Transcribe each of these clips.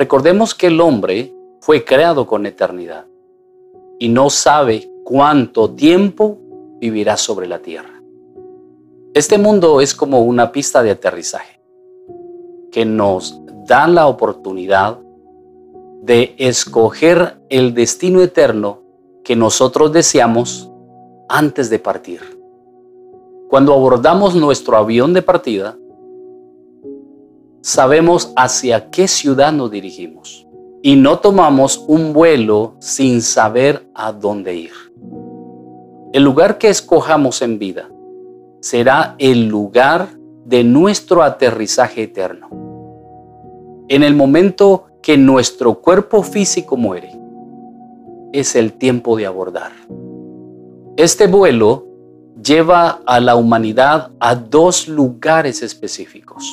Recordemos que el hombre fue creado con eternidad y no sabe cuánto tiempo vivirá sobre la tierra. Este mundo es como una pista de aterrizaje que nos da la oportunidad de escoger el destino eterno que nosotros deseamos antes de partir. Cuando abordamos nuestro avión de partida, sabemos hacia qué ciudad nos dirigimos y no tomamos un vuelo sin saber a dónde ir. El lugar que escojamos en vida será el lugar de nuestro aterrizaje eterno. En el momento que nuestro cuerpo físico muere, es el tiempo de abordar. Este vuelo lleva a la humanidad a dos lugares específicos.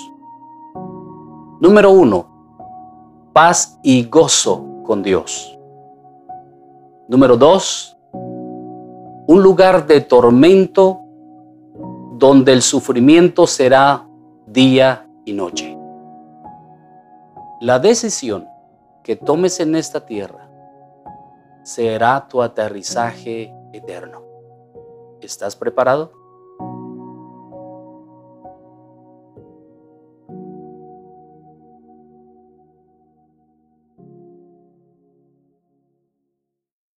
Número uno, paz y gozo con Dios. Número dos, un lugar de tormento donde el sufrimiento será día y noche. La decisión que tomes en esta tierra será tu aterrizaje eterno. ¿Estás preparado?